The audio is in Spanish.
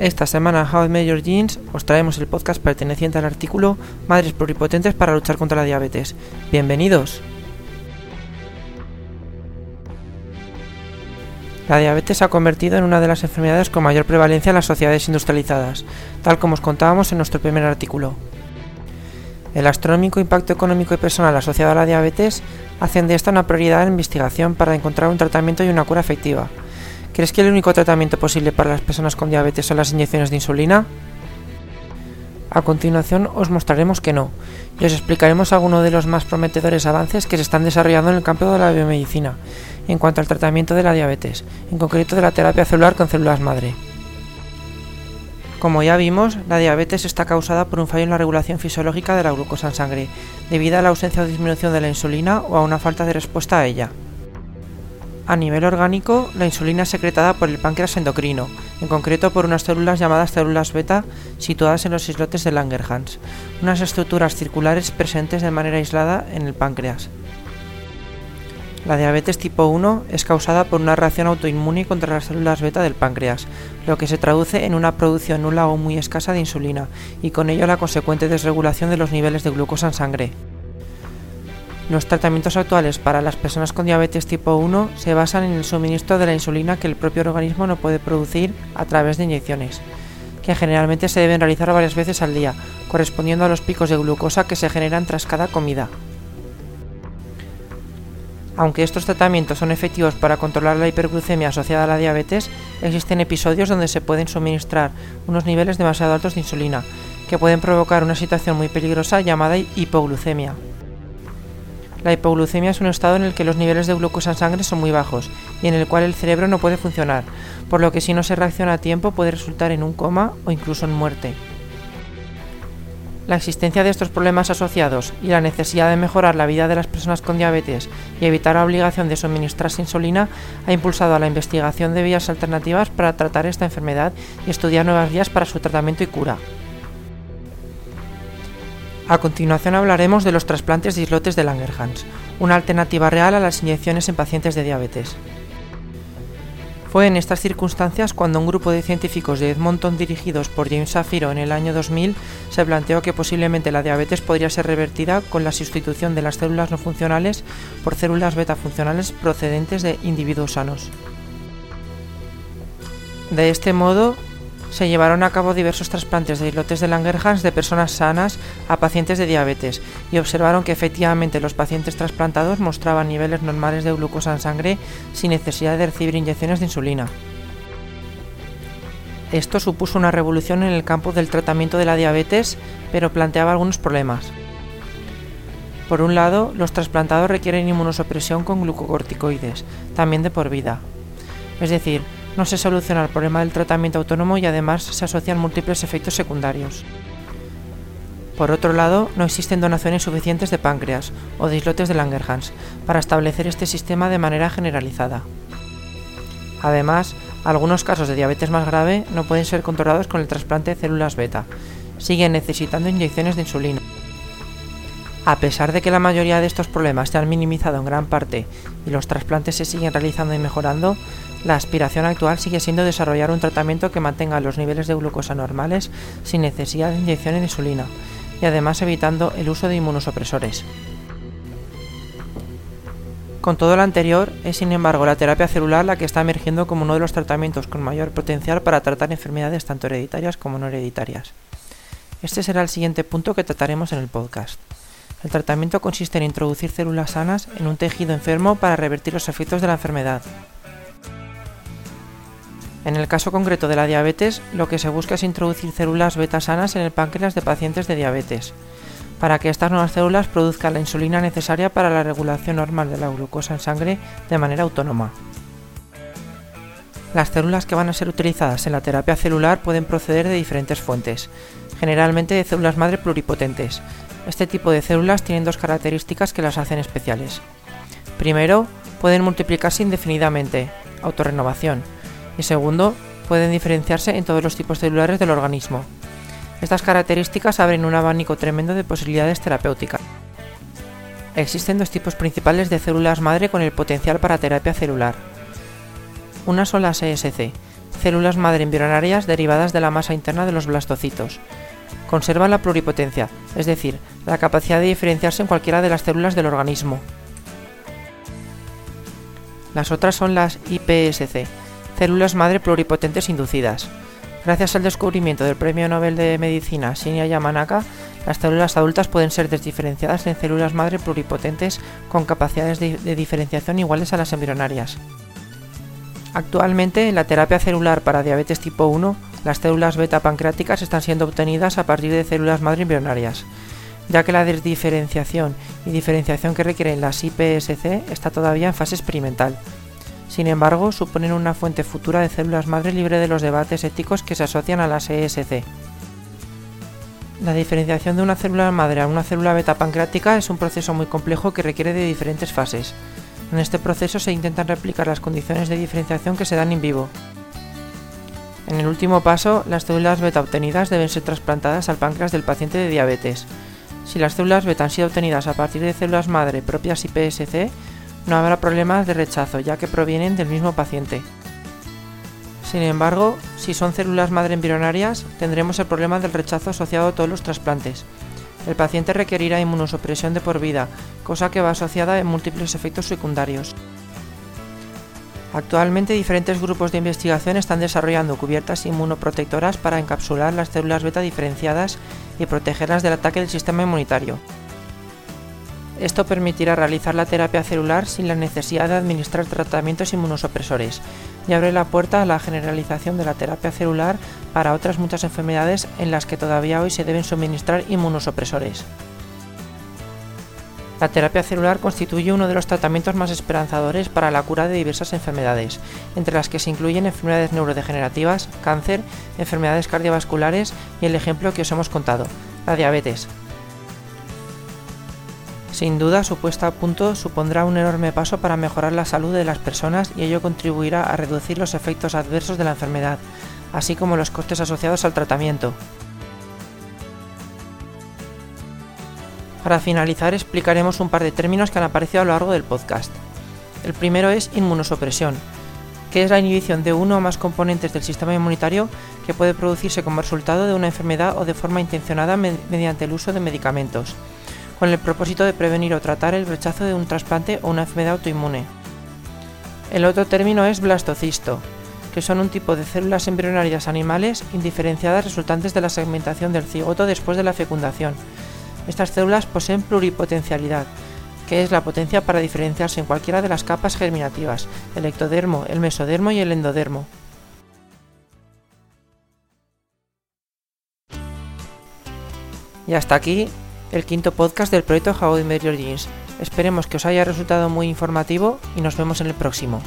Esta semana How I Major Jeans os traemos el podcast perteneciente al artículo Madres pluripotentes para luchar contra la diabetes. Bienvenidos. La diabetes se ha convertido en una de las enfermedades con mayor prevalencia en las sociedades industrializadas, tal como os contábamos en nuestro primer artículo. El astronómico impacto económico y personal asociado a la diabetes hacen de esta una prioridad en investigación para encontrar un tratamiento y una cura efectiva, ¿Crees que el único tratamiento posible para las personas con diabetes son las inyecciones de insulina? A continuación os mostraremos que no, y os explicaremos algunos de los más prometedores avances que se están desarrollando en el campo de la biomedicina en cuanto al tratamiento de la diabetes, en concreto de la terapia celular con células madre. Como ya vimos, la diabetes está causada por un fallo en la regulación fisiológica de la glucosa en sangre, debido a la ausencia o disminución de la insulina o a una falta de respuesta a ella. A nivel orgánico, la insulina es secretada por el páncreas endocrino, en concreto por unas células llamadas células beta situadas en los islotes de Langerhans, unas estructuras circulares presentes de manera aislada en el páncreas. La diabetes tipo 1 es causada por una reacción autoinmune contra las células beta del páncreas, lo que se traduce en una producción nula o muy escasa de insulina y con ello la consecuente desregulación de los niveles de glucosa en sangre. Los tratamientos actuales para las personas con diabetes tipo 1 se basan en el suministro de la insulina que el propio organismo no puede producir a través de inyecciones, que generalmente se deben realizar varias veces al día, correspondiendo a los picos de glucosa que se generan tras cada comida. Aunque estos tratamientos son efectivos para controlar la hiperglucemia asociada a la diabetes, existen episodios donde se pueden suministrar unos niveles demasiado altos de insulina, que pueden provocar una situación muy peligrosa llamada hipoglucemia. La hipoglucemia es un estado en el que los niveles de glucosa en sangre son muy bajos y en el cual el cerebro no puede funcionar, por lo que si no se reacciona a tiempo puede resultar en un coma o incluso en muerte. La existencia de estos problemas asociados y la necesidad de mejorar la vida de las personas con diabetes y evitar la obligación de suministrarse insulina ha impulsado a la investigación de vías alternativas para tratar esta enfermedad y estudiar nuevas vías para su tratamiento y cura. A continuación hablaremos de los trasplantes de islotes de Langerhans, una alternativa real a las inyecciones en pacientes de diabetes. Fue en estas circunstancias cuando un grupo de científicos de Edmonton dirigidos por James Shapiro en el año 2000 se planteó que posiblemente la diabetes podría ser revertida con la sustitución de las células no funcionales por células beta funcionales procedentes de individuos sanos. De este modo, se llevaron a cabo diversos trasplantes de islotes de Langerhans de personas sanas a pacientes de diabetes y observaron que efectivamente los pacientes trasplantados mostraban niveles normales de glucosa en sangre sin necesidad de recibir inyecciones de insulina. Esto supuso una revolución en el campo del tratamiento de la diabetes, pero planteaba algunos problemas. Por un lado, los trasplantados requieren inmunosupresión con glucocorticoides, también de por vida. Es decir, no se soluciona el problema del tratamiento autónomo y además se asocian múltiples efectos secundarios. Por otro lado, no existen donaciones suficientes de páncreas o de islotes de Langerhans para establecer este sistema de manera generalizada. Además, algunos casos de diabetes más grave no pueden ser controlados con el trasplante de células beta, siguen necesitando inyecciones de insulina. A pesar de que la mayoría de estos problemas se han minimizado en gran parte y los trasplantes se siguen realizando y mejorando, la aspiración actual sigue siendo desarrollar un tratamiento que mantenga los niveles de glucosa normales sin necesidad de inyección de insulina y además evitando el uso de inmunosupresores. Con todo lo anterior, es sin embargo la terapia celular la que está emergiendo como uno de los tratamientos con mayor potencial para tratar enfermedades tanto hereditarias como no hereditarias. Este será el siguiente punto que trataremos en el podcast. El tratamiento consiste en introducir células sanas en un tejido enfermo para revertir los efectos de la enfermedad. En el caso concreto de la diabetes, lo que se busca es introducir células beta sanas en el páncreas de pacientes de diabetes, para que estas nuevas células produzcan la insulina necesaria para la regulación normal de la glucosa en sangre de manera autónoma. Las células que van a ser utilizadas en la terapia celular pueden proceder de diferentes fuentes, generalmente de células madre pluripotentes. Este tipo de células tienen dos características que las hacen especiales. Primero, pueden multiplicarse indefinidamente, autorrenovación, y segundo, pueden diferenciarse en todos los tipos celulares del organismo. Estas características abren un abanico tremendo de posibilidades terapéuticas. Existen dos tipos principales de células madre con el potencial para terapia celular. Una son las ESC, células madre embrionarias derivadas de la masa interna de los blastocitos. Conservan la pluripotencia, es decir, la capacidad de diferenciarse en cualquiera de las células del organismo. Las otras son las IPSC, células madre pluripotentes inducidas. Gracias al descubrimiento del Premio Nobel de Medicina Shinya Yamanaka, las células adultas pueden ser desdiferenciadas en células madre pluripotentes con capacidades de, de diferenciación iguales a las embrionarias. Actualmente, en la terapia celular para diabetes tipo 1, las células beta pancreáticas están siendo obtenidas a partir de células madre embrionarias, ya que la desdiferenciación y diferenciación que requieren las IPSC está todavía en fase experimental. Sin embargo, suponen una fuente futura de células madre libre de los debates éticos que se asocian a las ESC. La diferenciación de una célula madre a una célula beta pancreática es un proceso muy complejo que requiere de diferentes fases. En este proceso se intentan replicar las condiciones de diferenciación que se dan en vivo. En el último paso, las células beta obtenidas deben ser trasplantadas al páncreas del paciente de diabetes. Si las células beta han sido obtenidas a partir de células madre propias IPSC, no habrá problemas de rechazo ya que provienen del mismo paciente. Sin embargo, si son células madre embrionarias, tendremos el problema del rechazo asociado a todos los trasplantes, el paciente requerirá inmunosupresión de por vida, cosa que va asociada a múltiples efectos secundarios. Actualmente diferentes grupos de investigación están desarrollando cubiertas inmunoprotectoras para encapsular las células beta diferenciadas y protegerlas del ataque del sistema inmunitario. Esto permitirá realizar la terapia celular sin la necesidad de administrar tratamientos inmunosupresores y abre la puerta a la generalización de la terapia celular para otras muchas enfermedades en las que todavía hoy se deben suministrar inmunosupresores. La terapia celular constituye uno de los tratamientos más esperanzadores para la cura de diversas enfermedades, entre las que se incluyen enfermedades neurodegenerativas, cáncer, enfermedades cardiovasculares y el ejemplo que os hemos contado, la diabetes, sin duda, su puesta a punto supondrá un enorme paso para mejorar la salud de las personas y ello contribuirá a reducir los efectos adversos de la enfermedad, así como los costes asociados al tratamiento. Para finalizar, explicaremos un par de términos que han aparecido a lo largo del podcast. El primero es inmunosupresión, que es la inhibición de uno o más componentes del sistema inmunitario que puede producirse como resultado de una enfermedad o de forma intencionada mediante el uso de medicamentos con el propósito de prevenir o tratar el rechazo de un trasplante o una enfermedad autoinmune. El otro término es blastocisto, que son un tipo de células embrionarias animales indiferenciadas resultantes de la segmentación del cigoto después de la fecundación. Estas células poseen pluripotencialidad, que es la potencia para diferenciarse en cualquiera de las capas germinativas, el ectodermo, el mesodermo y el endodermo. Y hasta aquí el quinto podcast del proyecto How I Met Jeans. Esperemos que os haya resultado muy informativo y nos vemos en el próximo.